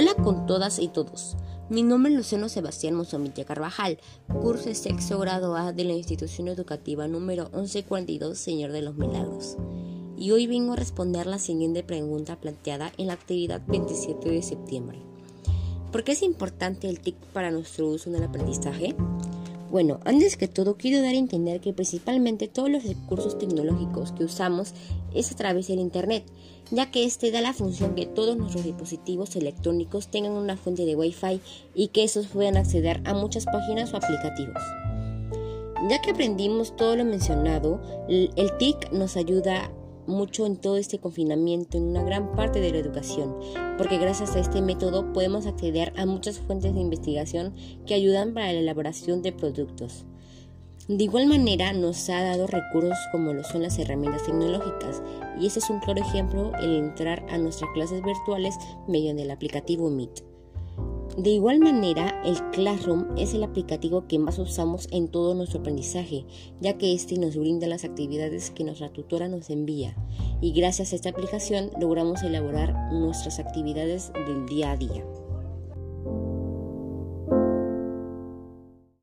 Hola con todas y todos. Mi nombre es Luciano Sebastián Mozambique Carvajal, curso de sexto grado A de la institución educativa número 1142 Señor de los Milagros. Y hoy vengo a responder la siguiente pregunta planteada en la actividad 27 de septiembre. ¿Por qué es importante el TIC para nuestro uso en el aprendizaje? Bueno, antes que todo quiero dar a entender que principalmente todos los recursos tecnológicos que usamos es a través del Internet, ya que este da la función que todos nuestros dispositivos electrónicos tengan una fuente de Wi-Fi y que esos puedan acceder a muchas páginas o aplicativos. Ya que aprendimos todo lo mencionado, el TIC nos ayuda mucho en todo este confinamiento, en una gran parte de la educación, porque gracias a este método podemos acceder a muchas fuentes de investigación que ayudan para la elaboración de productos. De igual manera nos ha dado recursos como lo son las herramientas tecnológicas y ese es un claro ejemplo el entrar a nuestras clases virtuales mediante el aplicativo Meet. De igual manera, el Classroom es el aplicativo que más usamos en todo nuestro aprendizaje, ya que este nos brinda las actividades que nuestra tutora nos envía, y gracias a esta aplicación logramos elaborar nuestras actividades del día a día.